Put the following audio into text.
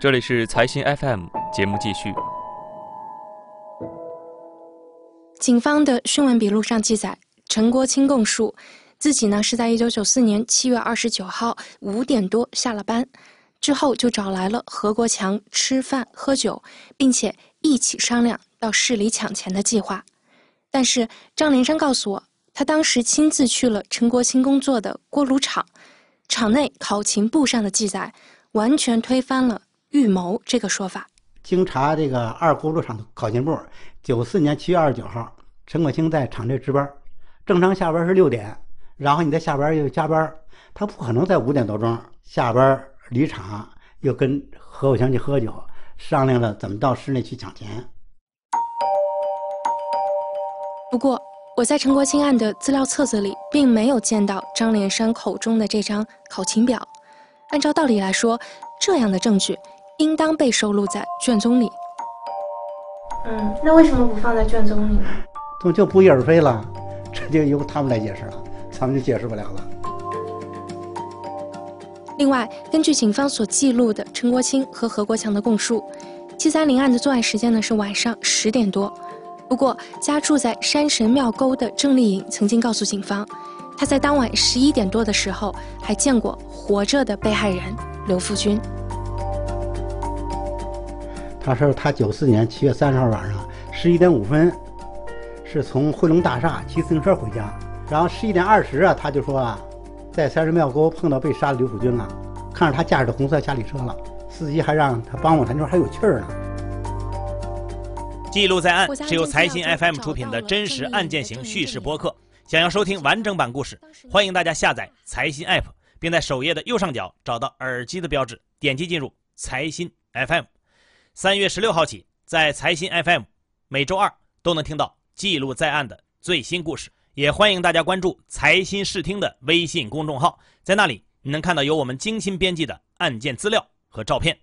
这里是财新 FM 节目继续。警方的讯问笔录上记载，陈国清供述，自己呢是在一九九四年七月二十九号五点多下了班，之后就找来了何国强吃饭喝酒，并且一起商量到市里抢钱的计划。但是张连山告诉我，他当时亲自去了陈国清工作的锅炉厂，厂内考勤簿上的记载完全推翻了。预谋这个说法，经查这个二锅炉厂的考勤部，九四年七月二十九号，陈国清在厂内值班，正常下班是六点，然后你在下班又加班，他不可能在五点多钟下班离厂，又跟何国强去喝酒，商量了怎么到市内去抢钱。不过，我在陈国清案的资料册子里并没有见到张连山口中的这张考勤表，按照道理来说，这样的证据。应当被收录在卷宗里。嗯，那为什么不放在卷宗里呢？怎么就不翼而飞了？这就由他们来解释了，咱们就解释不了了。另外，根据警方所记录的陈国清和何国强的供述，七三零案的作案时间呢是晚上十点多。不过，家住在山神庙沟的郑丽颖曾经告诉警方，她在当晚十一点多的时候还见过活着的被害人刘富军。他说，他九四年七月三十号晚上十一点五分，是从汇龙大厦骑自行车回家。然后十一点二十啊，他就说啊，在三十庙沟碰到被杀的刘福军了，看着他驾驶的红色夏利车了，司机还让他帮我，他说还有气儿呢。记录在案是由财新 FM 出品的真实案件型叙事播客。想要收听完整版故事，欢迎大家下载财新 App，并在首页的右上角找到耳机的标志，点击进入财新 FM。三月十六号起，在财新 FM，每周二都能听到记录在案的最新故事。也欢迎大家关注财新视听的微信公众号，在那里你能看到由我们精心编辑的案件资料和照片。